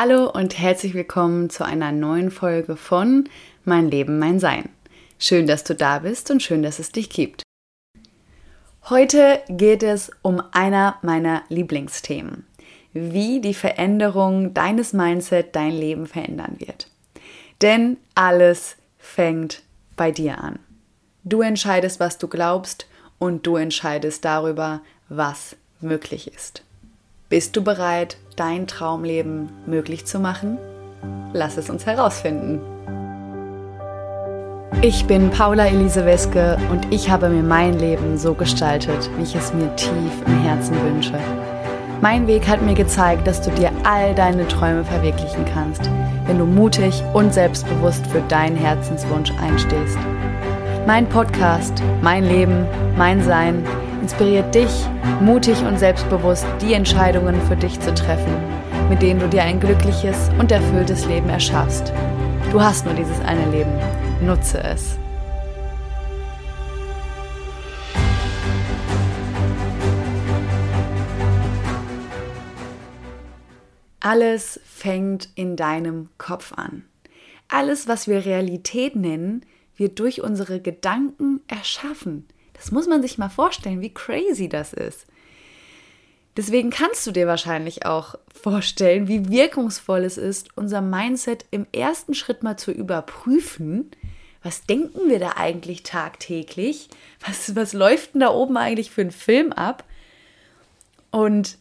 Hallo und herzlich willkommen zu einer neuen Folge von Mein Leben, mein Sein. Schön, dass du da bist und schön, dass es dich gibt. Heute geht es um einer meiner Lieblingsthemen, wie die Veränderung deines Mindset dein Leben verändern wird. Denn alles fängt bei dir an. Du entscheidest, was du glaubst und du entscheidest darüber, was möglich ist. Bist du bereit, dein Traumleben möglich zu machen? Lass es uns herausfinden. Ich bin Paula Elise Weske und ich habe mir mein Leben so gestaltet, wie ich es mir tief im Herzen wünsche. Mein Weg hat mir gezeigt, dass du dir all deine Träume verwirklichen kannst, wenn du mutig und selbstbewusst für deinen Herzenswunsch einstehst. Mein Podcast, mein Leben, mein Sein inspiriert dich, mutig und selbstbewusst die Entscheidungen für dich zu treffen, mit denen du dir ein glückliches und erfülltes Leben erschaffst. Du hast nur dieses eine Leben. Nutze es. Alles fängt in deinem Kopf an. Alles, was wir Realität nennen, wird durch unsere Gedanken erschaffen. Das muss man sich mal vorstellen, wie crazy das ist. Deswegen kannst du dir wahrscheinlich auch vorstellen, wie wirkungsvoll es ist, unser Mindset im ersten Schritt mal zu überprüfen. Was denken wir da eigentlich tagtäglich? Was, was läuft denn da oben eigentlich für einen Film ab? Und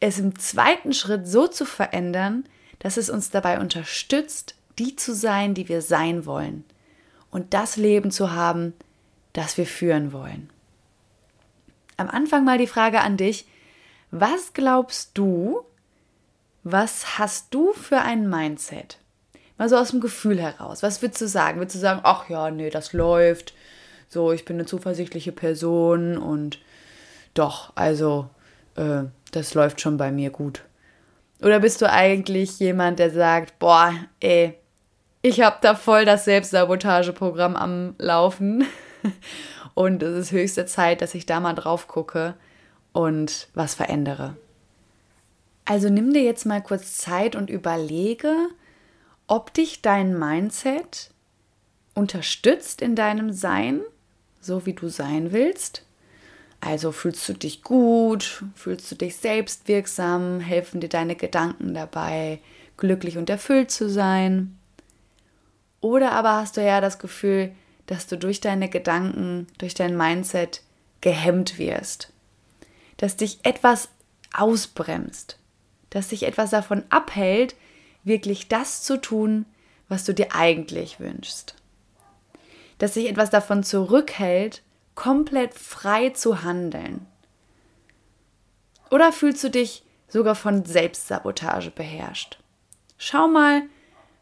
es im zweiten Schritt so zu verändern, dass es uns dabei unterstützt, die zu sein, die wir sein wollen. Und das Leben zu haben, das wir führen wollen. Am Anfang mal die Frage an dich, was glaubst du, was hast du für ein Mindset? Mal so aus dem Gefühl heraus. Was würdest du sagen? Würdest du sagen, ach ja, nee, das läuft. So, ich bin eine zuversichtliche Person und doch, also, äh, das läuft schon bei mir gut. Oder bist du eigentlich jemand, der sagt, boah, ey, ich habe da voll das Selbstsabotageprogramm am Laufen und es ist höchste Zeit, dass ich da mal drauf gucke und was verändere. Also nimm dir jetzt mal kurz Zeit und überlege, ob dich dein Mindset unterstützt in deinem Sein, so wie du sein willst. Also fühlst du dich gut, fühlst du dich selbstwirksam, helfen dir deine Gedanken dabei, glücklich und erfüllt zu sein. Oder aber hast du ja das Gefühl, dass du durch deine Gedanken, durch dein Mindset gehemmt wirst, dass dich etwas ausbremst, dass dich etwas davon abhält, wirklich das zu tun, was du dir eigentlich wünschst. Dass sich etwas davon zurückhält, komplett frei zu handeln. Oder fühlst du dich sogar von Selbstsabotage beherrscht? Schau mal,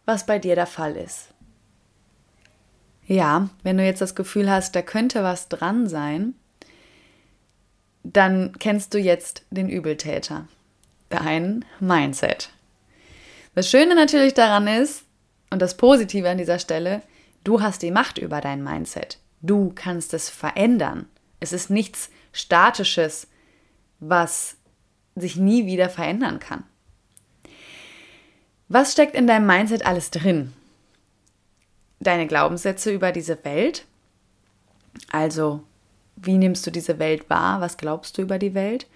was bei dir der Fall ist. Ja, wenn du jetzt das Gefühl hast, da könnte was dran sein, dann kennst du jetzt den Übeltäter, dein Mindset. Das Schöne natürlich daran ist, und das Positive an dieser Stelle, du hast die Macht über dein Mindset. Du kannst es verändern. Es ist nichts Statisches, was sich nie wieder verändern kann. Was steckt in deinem Mindset alles drin? Deine Glaubenssätze über diese Welt. Also, wie nimmst du diese Welt wahr? Was glaubst du über die Welt?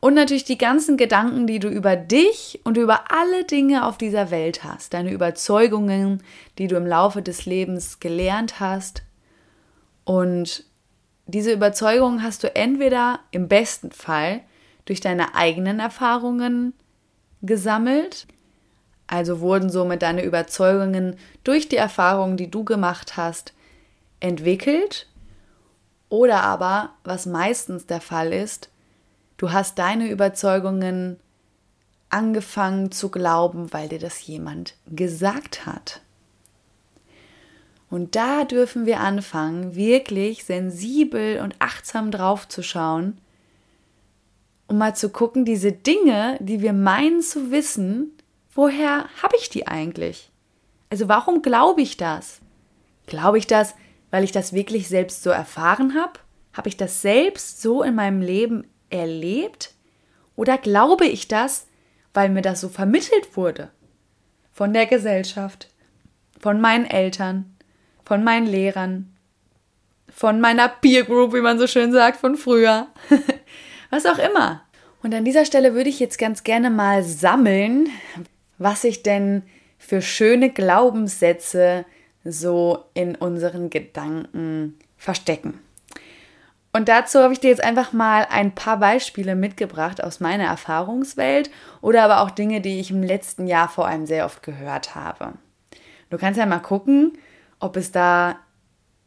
Und natürlich die ganzen Gedanken, die du über dich und über alle Dinge auf dieser Welt hast. Deine Überzeugungen, die du im Laufe des Lebens gelernt hast. Und diese Überzeugungen hast du entweder im besten Fall durch deine eigenen Erfahrungen gesammelt also wurden somit deine Überzeugungen durch die Erfahrungen, die du gemacht hast, entwickelt. Oder aber, was meistens der Fall ist, du hast deine Überzeugungen angefangen zu glauben, weil dir das jemand gesagt hat. Und da dürfen wir anfangen, wirklich sensibel und achtsam drauf zu schauen, um mal zu gucken, diese Dinge, die wir meinen zu wissen, woher habe ich die eigentlich? Also warum glaube ich das? Glaube ich das, weil ich das wirklich selbst so erfahren habe? Habe ich das selbst so in meinem Leben erlebt? Oder glaube ich das, weil mir das so vermittelt wurde. Von der Gesellschaft, von meinen Eltern, von meinen Lehrern, von meiner Peer Group, wie man so schön sagt, von früher. was auch immer. Und an dieser Stelle würde ich jetzt ganz gerne mal sammeln, was sich denn für schöne Glaubenssätze so in unseren Gedanken verstecken. Und dazu habe ich dir jetzt einfach mal ein paar Beispiele mitgebracht aus meiner Erfahrungswelt oder aber auch Dinge, die ich im letzten Jahr vor allem sehr oft gehört habe. Du kannst ja mal gucken, ob es da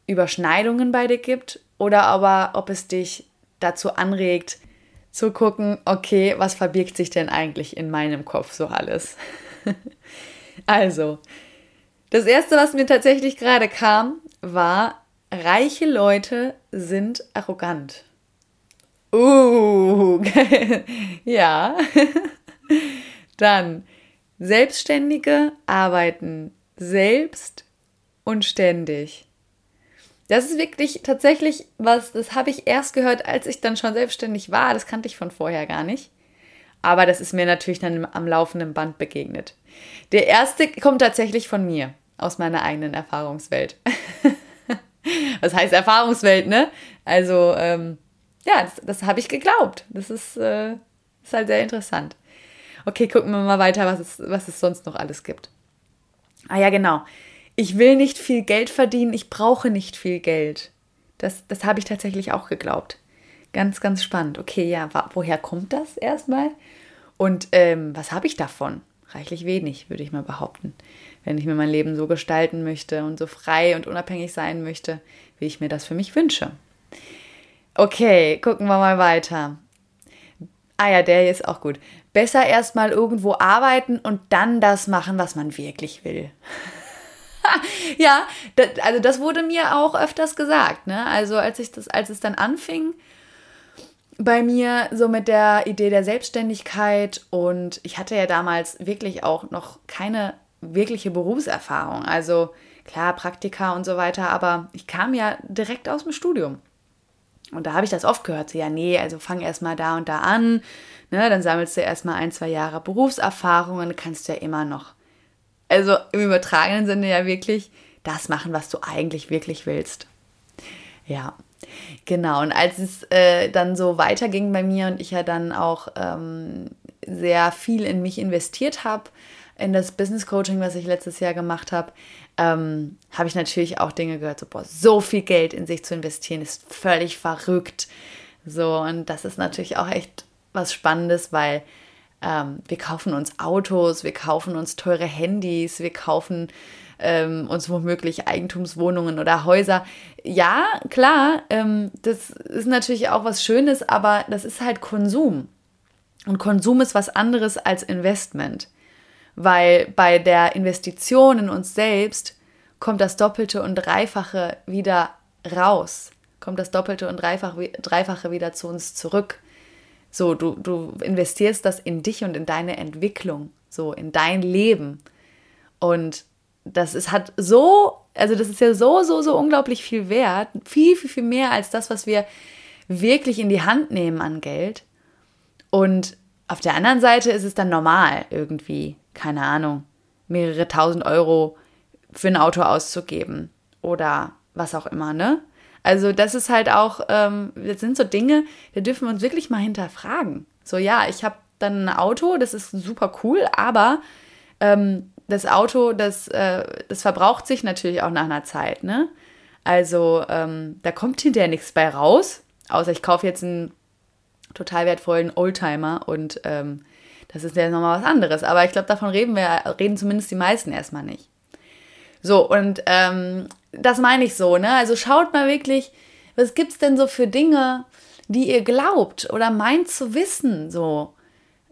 Überschneidungen bei dir gibt oder aber ob es dich dazu anregt, zu gucken, okay, was verbirgt sich denn eigentlich in meinem Kopf so alles? also, das erste, was mir tatsächlich gerade kam, war, reiche Leute sind arrogant. Uh, ja. Dann, Selbstständige arbeiten selbst und ständig. Das ist wirklich tatsächlich was, das habe ich erst gehört, als ich dann schon selbstständig war. Das kannte ich von vorher gar nicht. Aber das ist mir natürlich dann am laufenden Band begegnet. Der erste kommt tatsächlich von mir, aus meiner eigenen Erfahrungswelt. was heißt Erfahrungswelt, ne? Also, ähm, ja, das, das habe ich geglaubt. Das ist, äh, ist halt sehr interessant. Okay, gucken wir mal weiter, was es, was es sonst noch alles gibt. Ah ja, genau ich will nicht viel Geld verdienen, ich brauche nicht viel Geld. Das, das habe ich tatsächlich auch geglaubt. Ganz, ganz spannend. Okay, ja, woher kommt das erstmal? Und ähm, was habe ich davon? Reichlich wenig, würde ich mal behaupten. Wenn ich mir mein Leben so gestalten möchte und so frei und unabhängig sein möchte, wie ich mir das für mich wünsche. Okay, gucken wir mal weiter. Ah ja, der hier ist auch gut. Besser erstmal irgendwo arbeiten und dann das machen, was man wirklich will. ja, das, also das wurde mir auch öfters gesagt. Ne? Also als ich das, als es dann anfing bei mir so mit der Idee der Selbstständigkeit und ich hatte ja damals wirklich auch noch keine wirkliche Berufserfahrung. Also klar, Praktika und so weiter, aber ich kam ja direkt aus dem Studium. Und da habe ich das oft gehört, so, ja, nee, also fang erstmal da und da an, ne, dann sammelst du erstmal ein, zwei Jahre Berufserfahrung und kannst du ja immer noch also im übertragenen Sinne ja wirklich das machen, was du eigentlich wirklich willst. Ja, genau. Und als es äh, dann so weiterging bei mir und ich ja dann auch ähm, sehr viel in mich investiert habe, in das Business Coaching, was ich letztes Jahr gemacht habe, ähm, habe ich natürlich auch Dinge gehört, so, boah, so viel Geld in sich zu investieren, ist völlig verrückt. So, und das ist natürlich auch echt was Spannendes, weil ähm, wir kaufen uns Autos, wir kaufen uns teure Handys, wir kaufen ähm, uns womöglich Eigentumswohnungen oder Häuser. Ja, klar, ähm, das ist natürlich auch was Schönes, aber das ist halt Konsum. Und Konsum ist was anderes als Investment. Weil bei der Investition in uns selbst kommt das Doppelte und Dreifache wieder raus, kommt das Doppelte und Dreifache wieder zu uns zurück. So, du, du investierst das in dich und in deine Entwicklung, so in dein Leben. Und das ist, hat so, also das ist ja so, so, so unglaublich viel wert. Viel, viel, viel mehr als das, was wir wirklich in die Hand nehmen an Geld. Und auf der anderen Seite ist es dann normal, irgendwie, keine Ahnung, mehrere tausend Euro für ein Auto auszugeben oder was auch immer, ne? Also das ist halt auch, ähm, das sind so Dinge, da dürfen wir uns wirklich mal hinterfragen. So ja, ich habe dann ein Auto, das ist super cool, aber ähm, das Auto, das, äh, das verbraucht sich natürlich auch nach einer Zeit, ne? Also ähm, da kommt hinterher nichts bei raus, außer ich kaufe jetzt einen total wertvollen Oldtimer und ähm, das ist ja nochmal was anderes. Aber ich glaube, davon reden wir, reden zumindest die meisten erstmal nicht. So, und ähm, das meine ich so, ne? Also schaut mal wirklich, was gibt's denn so für Dinge, die ihr glaubt oder meint zu wissen, so.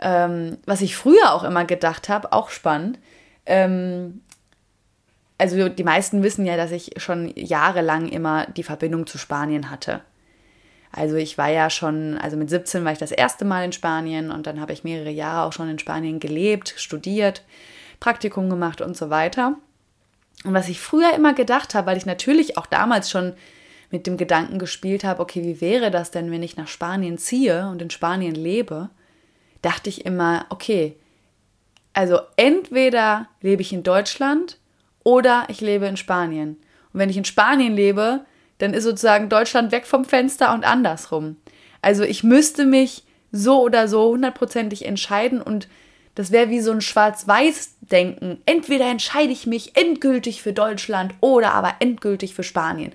Ähm, was ich früher auch immer gedacht habe, auch spannend. Ähm, also die meisten wissen ja, dass ich schon jahrelang immer die Verbindung zu Spanien hatte. Also ich war ja schon, also mit 17 war ich das erste Mal in Spanien und dann habe ich mehrere Jahre auch schon in Spanien gelebt, studiert, Praktikum gemacht und so weiter. Und was ich früher immer gedacht habe, weil ich natürlich auch damals schon mit dem Gedanken gespielt habe, okay, wie wäre das denn, wenn ich nach Spanien ziehe und in Spanien lebe, dachte ich immer, okay, Also entweder lebe ich in Deutschland oder ich lebe in Spanien. Und wenn ich in Spanien lebe, dann ist sozusagen Deutschland weg vom Fenster und andersrum. Also ich müsste mich so oder so hundertprozentig entscheiden und das wäre wie so ein Schwarz-Weiß-Denken. Entweder entscheide ich mich endgültig für Deutschland oder aber endgültig für Spanien.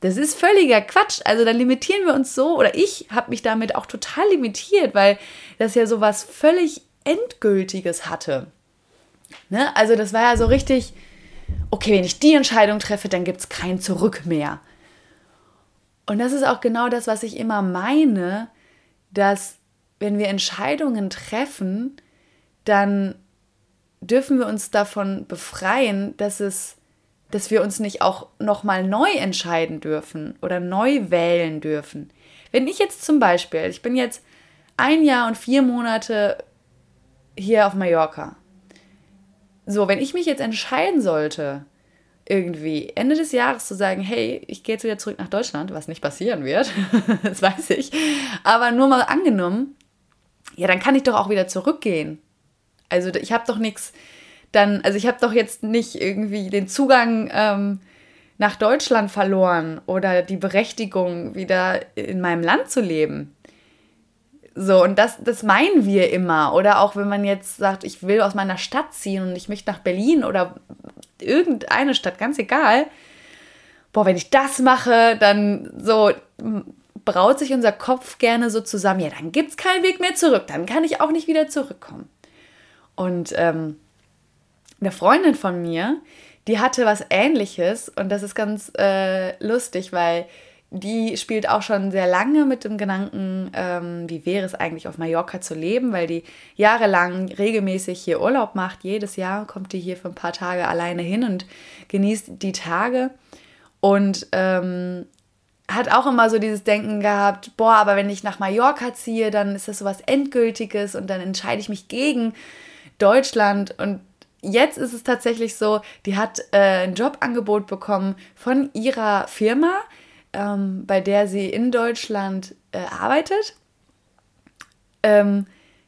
Das ist völliger Quatsch. Also da limitieren wir uns so, oder ich habe mich damit auch total limitiert, weil das ja so was völlig Endgültiges hatte. Ne? Also das war ja so richtig, okay, wenn ich die Entscheidung treffe, dann gibt es kein Zurück mehr. Und das ist auch genau das, was ich immer meine, dass wenn wir Entscheidungen treffen, dann dürfen wir uns davon befreien, dass es dass wir uns nicht auch nochmal neu entscheiden dürfen oder neu wählen dürfen. Wenn ich jetzt zum Beispiel, ich bin jetzt ein Jahr und vier Monate hier auf Mallorca. So, wenn ich mich jetzt entscheiden sollte, irgendwie Ende des Jahres zu sagen, hey, ich gehe jetzt wieder zurück nach Deutschland, was nicht passieren wird, das weiß ich, aber nur mal angenommen, ja, dann kann ich doch auch wieder zurückgehen. Also ich habe doch nichts, dann, also ich habe doch jetzt nicht irgendwie den Zugang ähm, nach Deutschland verloren oder die Berechtigung, wieder in meinem Land zu leben. So, und das, das meinen wir immer. Oder auch wenn man jetzt sagt, ich will aus meiner Stadt ziehen und ich möchte nach Berlin oder irgendeine Stadt, ganz egal. Boah, wenn ich das mache, dann so braut sich unser Kopf gerne so zusammen. Ja, dann gibt es keinen Weg mehr zurück. Dann kann ich auch nicht wieder zurückkommen. Und ähm, eine Freundin von mir, die hatte was Ähnliches und das ist ganz äh, lustig, weil die spielt auch schon sehr lange mit dem Gedanken, ähm, wie wäre es eigentlich auf Mallorca zu leben, weil die jahrelang regelmäßig hier Urlaub macht. Jedes Jahr kommt die hier für ein paar Tage alleine hin und genießt die Tage. Und ähm, hat auch immer so dieses Denken gehabt, boah, aber wenn ich nach Mallorca ziehe, dann ist das so was Endgültiges und dann entscheide ich mich gegen Deutschland. Und jetzt ist es tatsächlich so, die hat äh, ein Jobangebot bekommen von ihrer Firma ähm, bei der sie in Deutschland äh, arbeitet. Ähm,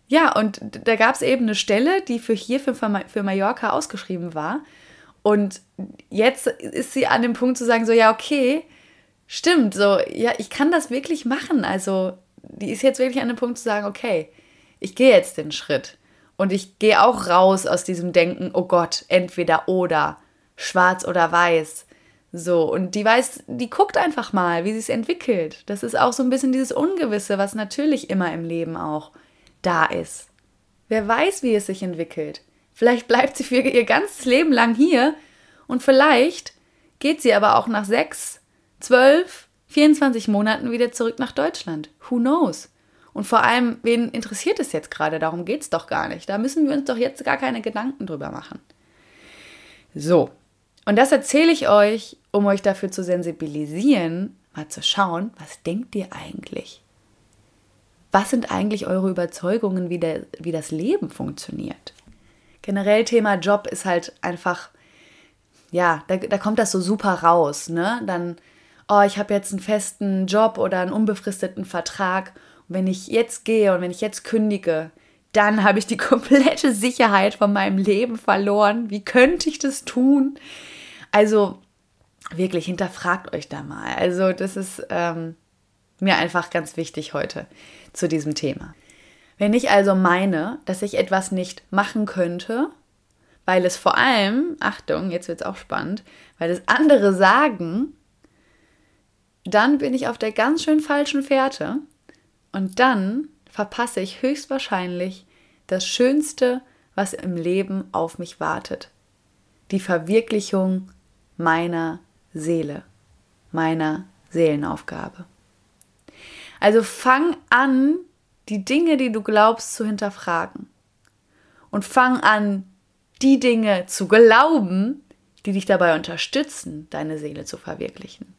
ja, und da gab es eben eine Stelle, die für hier, für, für Mallorca ausgeschrieben war. Und jetzt ist sie an dem Punkt zu sagen, so, ja, okay, stimmt, so, ja, ich kann das wirklich machen. Also, die ist jetzt wirklich an dem Punkt zu sagen, okay, ich gehe jetzt den Schritt. Und ich gehe auch raus aus diesem Denken, oh Gott, entweder oder, schwarz oder weiß. So, und die weiß, die guckt einfach mal, wie sie es entwickelt. Das ist auch so ein bisschen dieses Ungewisse, was natürlich immer im Leben auch da ist. Wer weiß, wie es sich entwickelt. Vielleicht bleibt sie für ihr ganzes Leben lang hier und vielleicht geht sie aber auch nach sechs, zwölf, 24 Monaten wieder zurück nach Deutschland. Who knows? Und vor allem, wen interessiert es jetzt gerade? Darum geht es doch gar nicht. Da müssen wir uns doch jetzt gar keine Gedanken drüber machen. So, und das erzähle ich euch, um euch dafür zu sensibilisieren, mal zu schauen, was denkt ihr eigentlich? Was sind eigentlich eure Überzeugungen, wie, der, wie das Leben funktioniert? Generell Thema Job ist halt einfach, ja, da, da kommt das so super raus, ne? Dann, oh, ich habe jetzt einen festen Job oder einen unbefristeten Vertrag. Wenn ich jetzt gehe und wenn ich jetzt kündige, dann habe ich die komplette Sicherheit von meinem Leben verloren. Wie könnte ich das tun? Also wirklich, hinterfragt euch da mal. Also das ist ähm, mir einfach ganz wichtig heute zu diesem Thema. Wenn ich also meine, dass ich etwas nicht machen könnte, weil es vor allem, Achtung, jetzt wird es auch spannend, weil es andere sagen, dann bin ich auf der ganz schön falschen Fährte und dann verpasse ich höchstwahrscheinlich das Schönste, was im Leben auf mich wartet. Die Verwirklichung meiner Seele, meiner Seelenaufgabe. Also fang an, die Dinge, die du glaubst, zu hinterfragen. Und fang an, die Dinge zu glauben, die dich dabei unterstützen, deine Seele zu verwirklichen.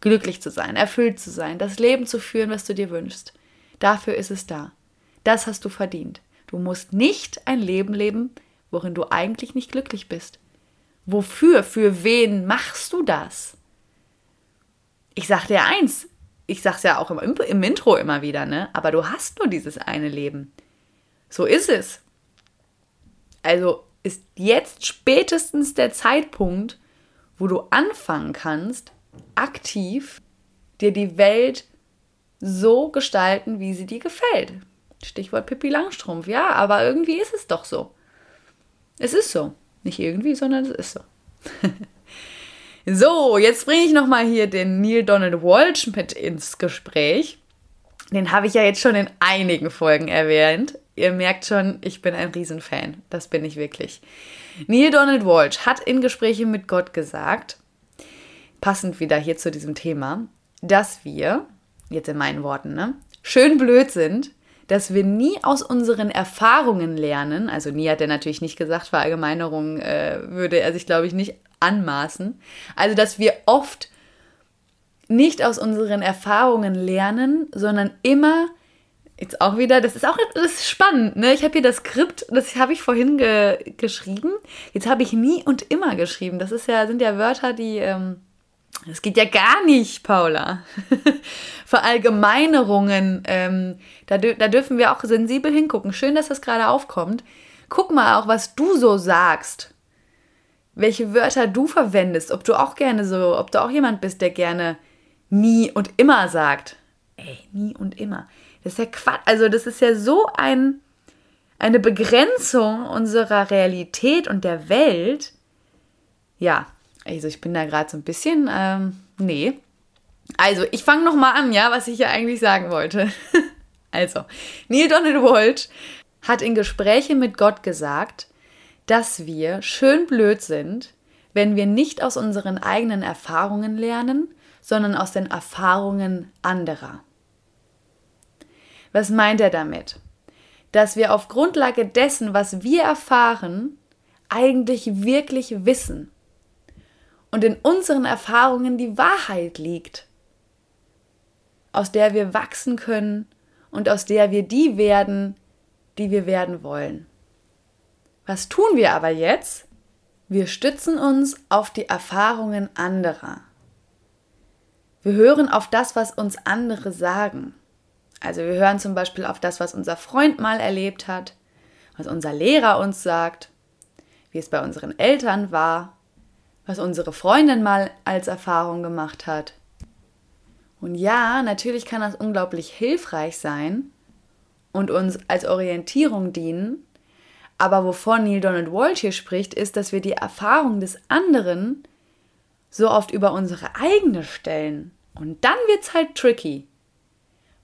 Glücklich zu sein, erfüllt zu sein, das Leben zu führen, was du dir wünschst. Dafür ist es da. Das hast du verdient. Du musst nicht ein Leben leben, worin du eigentlich nicht glücklich bist. Wofür? Für wen machst du das? Ich sag dir eins, ich sag's ja auch im, im Intro immer wieder, ne? Aber du hast nur dieses eine Leben. So ist es. Also ist jetzt spätestens der Zeitpunkt, wo du anfangen kannst, aktiv dir die Welt so gestalten, wie sie dir gefällt. Stichwort Pippi Langstrumpf, ja, aber irgendwie ist es doch so. Es ist so. Nicht irgendwie, sondern es ist so. so, jetzt bringe ich nochmal hier den Neil Donald Walsh mit ins Gespräch. Den habe ich ja jetzt schon in einigen Folgen erwähnt. Ihr merkt schon, ich bin ein Riesenfan. Das bin ich wirklich. Neil Donald Walsh hat in Gesprächen mit Gott gesagt, passend wieder hier zu diesem Thema, dass wir, jetzt in meinen Worten, ne, schön blöd sind, dass wir nie aus unseren Erfahrungen lernen. Also nie hat er natürlich nicht gesagt, Verallgemeinerung äh, würde er sich, glaube ich, nicht anmaßen. Also dass wir oft nicht aus unseren Erfahrungen lernen, sondern immer jetzt auch wieder, das ist auch das ist spannend, ne? Ich habe hier das Skript, das habe ich vorhin ge geschrieben. Jetzt habe ich nie und immer geschrieben. Das ist ja sind ja Wörter, die ähm, das geht ja gar nicht, Paula. Verallgemeinerungen, ähm, da, da dürfen wir auch sensibel hingucken. Schön, dass das gerade aufkommt. Guck mal auch, was du so sagst. Welche Wörter du verwendest. Ob du auch gerne so, ob du auch jemand bist, der gerne nie und immer sagt. Ey, nie und immer. Das ist ja Quatsch. Also, das ist ja so ein, eine Begrenzung unserer Realität und der Welt. Ja, also ich bin da gerade so ein bisschen, ähm, nee. Also, ich fange nochmal an, ja, was ich ja eigentlich sagen wollte. also, Neil Donald Walsh hat in Gesprächen mit Gott gesagt, dass wir schön blöd sind, wenn wir nicht aus unseren eigenen Erfahrungen lernen, sondern aus den Erfahrungen anderer. Was meint er damit? Dass wir auf Grundlage dessen, was wir erfahren, eigentlich wirklich wissen und in unseren Erfahrungen die Wahrheit liegt, aus der wir wachsen können und aus der wir die werden, die wir werden wollen. Was tun wir aber jetzt? Wir stützen uns auf die Erfahrungen anderer. Wir hören auf das, was uns andere sagen. Also wir hören zum Beispiel auf das, was unser Freund mal erlebt hat, was unser Lehrer uns sagt, wie es bei unseren Eltern war was unsere Freundin mal als Erfahrung gemacht hat. Und ja, natürlich kann das unglaublich hilfreich sein und uns als Orientierung dienen, aber wovon Neil Donald Walsh hier spricht, ist, dass wir die Erfahrung des anderen so oft über unsere eigene stellen. Und dann wird es halt tricky.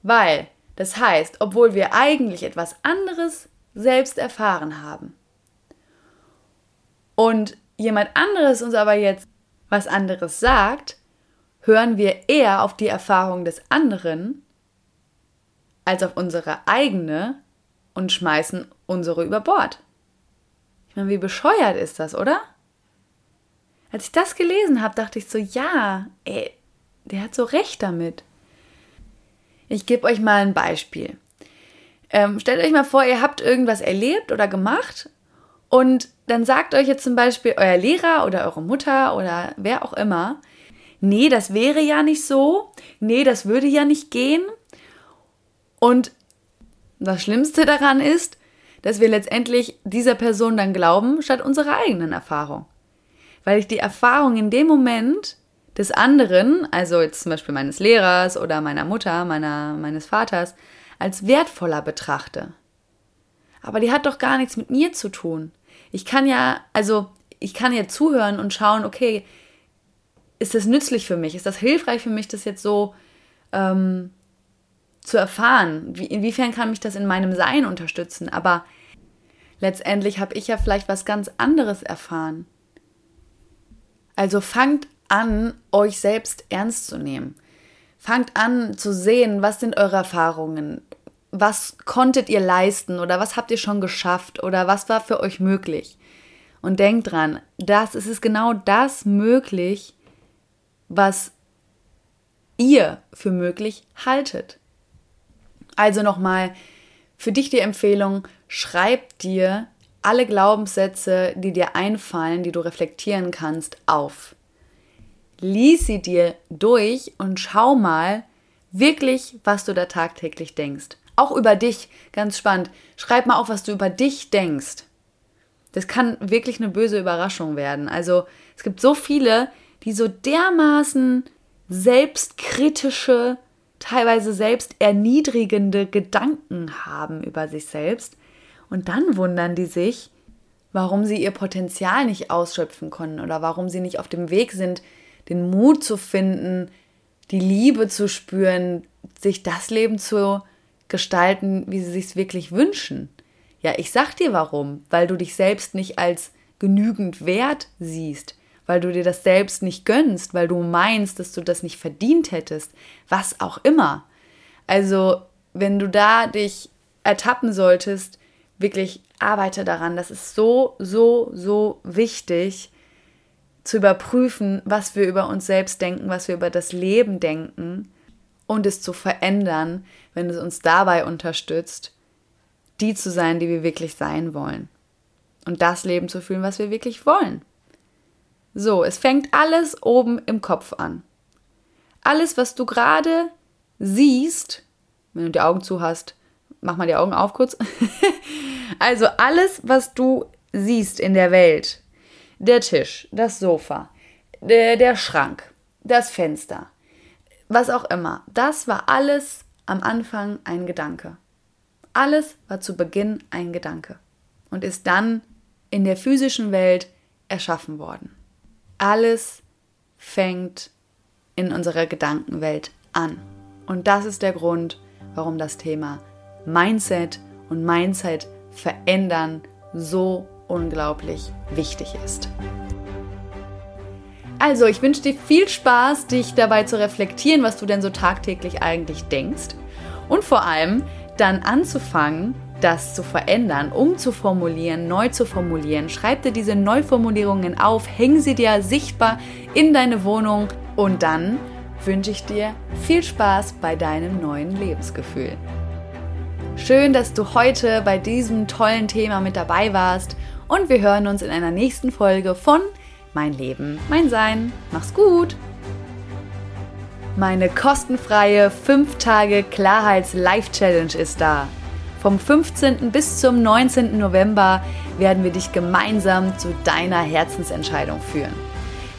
Weil, das heißt, obwohl wir eigentlich etwas anderes selbst erfahren haben und jemand anderes uns aber jetzt was anderes sagt, hören wir eher auf die Erfahrung des anderen als auf unsere eigene und schmeißen unsere über Bord. Ich meine, wie bescheuert ist das, oder? Als ich das gelesen habe, dachte ich so, ja, ey, der hat so recht damit. Ich gebe euch mal ein Beispiel. Ähm, stellt euch mal vor, ihr habt irgendwas erlebt oder gemacht und dann sagt euch jetzt zum Beispiel euer Lehrer oder eure Mutter oder wer auch immer, nee, das wäre ja nicht so, nee, das würde ja nicht gehen. Und das Schlimmste daran ist, dass wir letztendlich dieser Person dann glauben, statt unserer eigenen Erfahrung. Weil ich die Erfahrung in dem Moment des anderen, also jetzt zum Beispiel meines Lehrers oder meiner Mutter, meiner, meines Vaters, als wertvoller betrachte. Aber die hat doch gar nichts mit mir zu tun. Ich kann ja, also ich kann ja zuhören und schauen, okay, ist das nützlich für mich? Ist das hilfreich für mich, das jetzt so ähm, zu erfahren? Wie, inwiefern kann mich das in meinem Sein unterstützen? Aber letztendlich habe ich ja vielleicht was ganz anderes erfahren. Also fangt an, euch selbst ernst zu nehmen. Fangt an zu sehen, was sind eure Erfahrungen? Was konntet ihr leisten oder was habt ihr schon geschafft oder was war für euch möglich. Und denkt dran, das es ist genau das möglich, was ihr für möglich haltet. Also nochmal für dich die Empfehlung, schreib dir alle Glaubenssätze, die dir einfallen, die du reflektieren kannst, auf. Lies sie dir durch und schau mal wirklich, was du da tagtäglich denkst. Auch über dich, ganz spannend. Schreib mal auf, was du über dich denkst. das kann wirklich eine böse Überraschung werden. Also es gibt so viele, die so dermaßen selbstkritische, teilweise selbsterniedrigende Gedanken haben über sich selbst. Und dann wundern die sich, warum sie ihr Potenzial nicht ausschöpfen können oder warum sie nicht auf dem Weg sind, den Mut zu finden, die Liebe zu spüren, sich das Leben zu gestalten, wie sie sich wirklich wünschen. Ja, ich sag dir warum, weil du dich selbst nicht als genügend wert siehst, weil du dir das selbst nicht gönnst, weil du meinst, dass du das nicht verdient hättest, was auch immer. Also, wenn du da dich ertappen solltest, wirklich arbeite daran. Das ist so, so, so wichtig zu überprüfen, was wir über uns selbst denken, was wir über das Leben denken und es zu verändern, wenn es uns dabei unterstützt, die zu sein, die wir wirklich sein wollen. Und das Leben zu fühlen, was wir wirklich wollen. So, es fängt alles oben im Kopf an. Alles, was du gerade siehst, wenn du die Augen zu hast, mach mal die Augen auf kurz. also alles, was du siehst in der Welt, der Tisch, das Sofa, der, der Schrank, das Fenster, was auch immer, das war alles am Anfang ein Gedanke. Alles war zu Beginn ein Gedanke und ist dann in der physischen Welt erschaffen worden. Alles fängt in unserer Gedankenwelt an. Und das ist der Grund, warum das Thema Mindset und Mindset verändern so unglaublich wichtig ist. Also, ich wünsche dir viel Spaß, dich dabei zu reflektieren, was du denn so tagtäglich eigentlich denkst und vor allem dann anzufangen, das zu verändern, umzuformulieren, neu zu formulieren. Schreib dir diese Neuformulierungen auf, häng sie dir sichtbar in deine Wohnung und dann wünsche ich dir viel Spaß bei deinem neuen Lebensgefühl. Schön, dass du heute bei diesem tollen Thema mit dabei warst und wir hören uns in einer nächsten Folge von Mein Leben, mein Sein. Mach's gut! Meine kostenfreie 5 Tage Klarheits-Live-Challenge ist da. Vom 15. bis zum 19. November werden wir dich gemeinsam zu deiner Herzensentscheidung führen.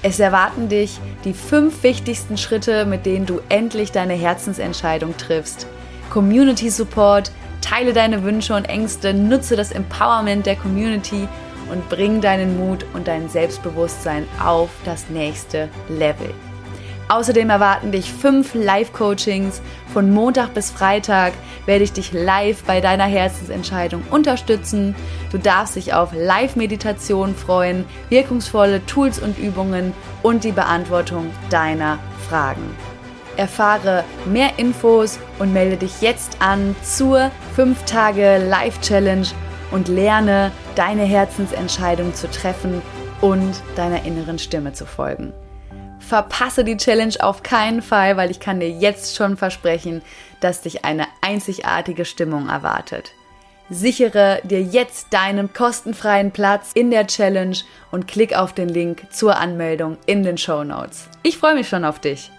Es erwarten dich die fünf wichtigsten Schritte, mit denen du endlich deine Herzensentscheidung triffst. Community Support, teile deine Wünsche und Ängste, nutze das Empowerment der Community und bring deinen Mut und dein Selbstbewusstsein auf das nächste Level. Außerdem erwarten dich fünf Live-Coachings. Von Montag bis Freitag werde ich dich live bei deiner Herzensentscheidung unterstützen. Du darfst dich auf Live-Meditation freuen, wirkungsvolle Tools und Übungen und die Beantwortung deiner Fragen. Erfahre mehr Infos und melde dich jetzt an zur 5 Tage Live Challenge und lerne deine Herzensentscheidung zu treffen und deiner inneren Stimme zu folgen. Verpasse die Challenge auf keinen Fall, weil ich kann dir jetzt schon versprechen, dass dich eine einzigartige Stimmung erwartet. Sichere dir jetzt deinen kostenfreien Platz in der Challenge und klick auf den Link zur Anmeldung in den Show Notes. Ich freue mich schon auf dich.